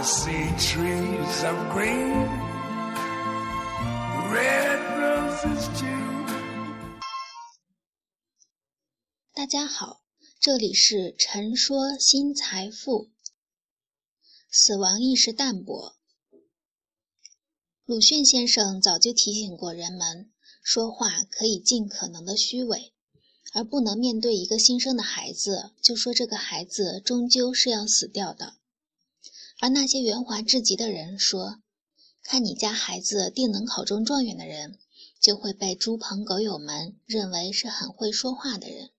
See trees of green, red roses too. 大家好，这里是陈说新财富。死亡意识淡薄。鲁迅先生早就提醒过人们，说话可以尽可能的虚伪，而不能面对一个新生的孩子就说这个孩子终究是要死掉的。而那些圆滑至极的人说：“看你家孩子定能考中状元的人，就会被猪朋狗友们认为是很会说话的人。”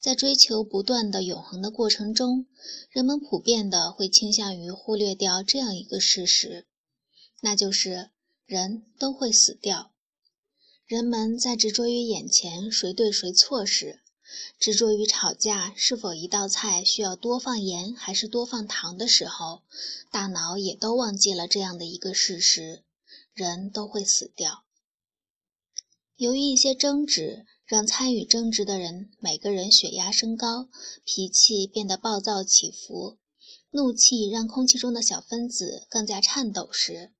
在追求不断的永恒的过程中，人们普遍的会倾向于忽略掉这样一个事实，那就是人都会死掉。人们在执着于眼前谁对谁错时，执着于吵架是否一道菜需要多放盐还是多放糖的时候，大脑也都忘记了这样的一个事实：人都会死掉。由于一些争执。让参与争执的人每个人血压升高，脾气变得暴躁起伏，怒气让空气中的小分子更加颤抖时，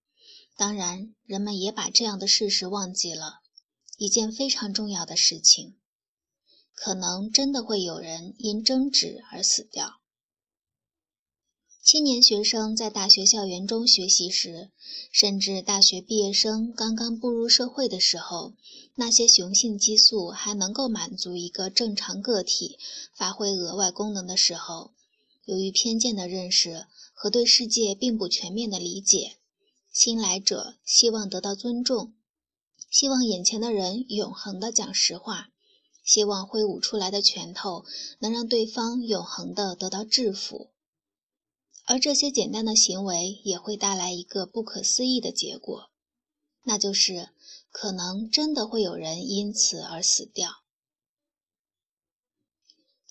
当然，人们也把这样的事实忘记了，一件非常重要的事情，可能真的会有人因争执而死掉。青年学生在大学校园中学习时，甚至大学毕业生刚刚步入社会的时候，那些雄性激素还能够满足一个正常个体发挥额外功能的时候，由于偏见的认识和对世界并不全面的理解，新来者希望得到尊重，希望眼前的人永恒的讲实话，希望挥舞出来的拳头能让对方永恒的得到制服。而这些简单的行为也会带来一个不可思议的结果，那就是可能真的会有人因此而死掉。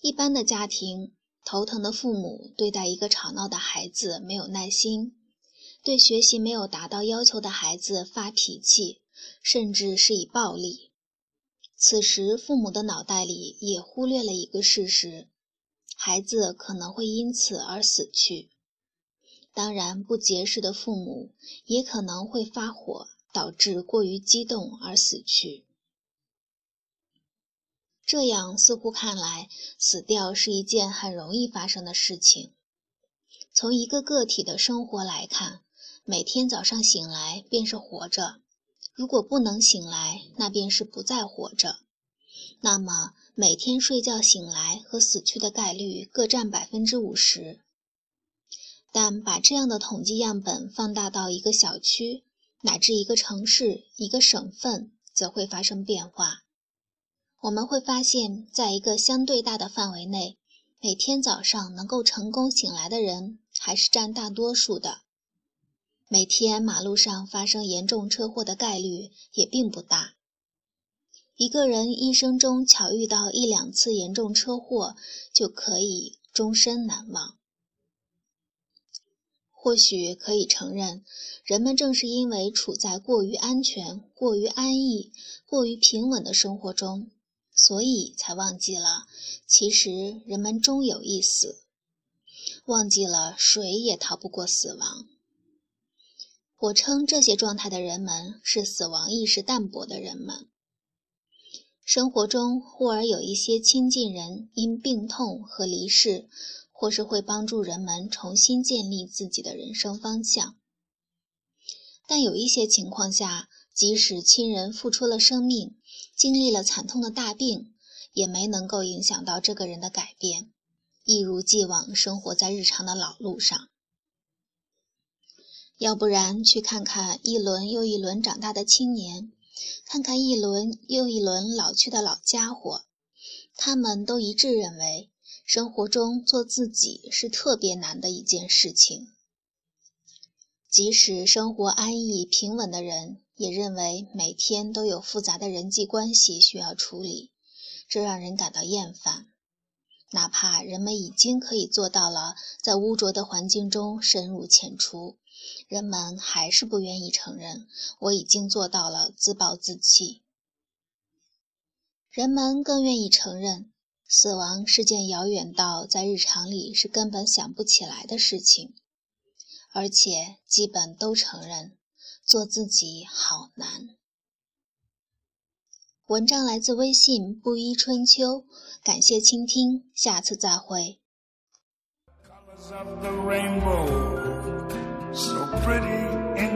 一般的家庭，头疼的父母对待一个吵闹的孩子没有耐心，对学习没有达到要求的孩子发脾气，甚至是以暴力。此时，父母的脑袋里也忽略了一个事实：孩子可能会因此而死去。当然，不节制的父母也可能会发火，导致过于激动而死去。这样似乎看来，死掉是一件很容易发生的事情。从一个个体的生活来看，每天早上醒来便是活着；如果不能醒来，那便是不再活着。那么，每天睡觉醒来和死去的概率各占百分之五十。但把这样的统计样本放大到一个小区，乃至一个城市、一个省份，则会发生变化。我们会发现，在一个相对大的范围内，每天早上能够成功醒来的人还是占大多数的。每天马路上发生严重车祸的概率也并不大。一个人一生中巧遇到一两次严重车祸，就可以终身难忘。或许可以承认，人们正是因为处在过于安全、过于安逸、过于平稳的生活中，所以才忘记了，其实人们终有一死，忘记了谁也逃不过死亡。我称这些状态的人们是死亡意识淡薄的人们。生活中忽而有一些亲近人因病痛和离世。或是会帮助人们重新建立自己的人生方向，但有一些情况下，即使亲人付出了生命，经历了惨痛的大病，也没能够影响到这个人的改变，一如既往生活在日常的老路上。要不然，去看看一轮又一轮长大的青年，看看一轮又一轮老去的老家伙，他们都一致认为。生活中做自己是特别难的一件事情，即使生活安逸平稳的人，也认为每天都有复杂的人际关系需要处理，这让人感到厌烦。哪怕人们已经可以做到了在污浊的环境中深入浅出，人们还是不愿意承认我已经做到了自暴自弃。人们更愿意承认。死亡是件遥远到在日常里是根本想不起来的事情。而且基本都承认，做自己好难。文章来自微信布衣春秋，感谢倾听，下次再会。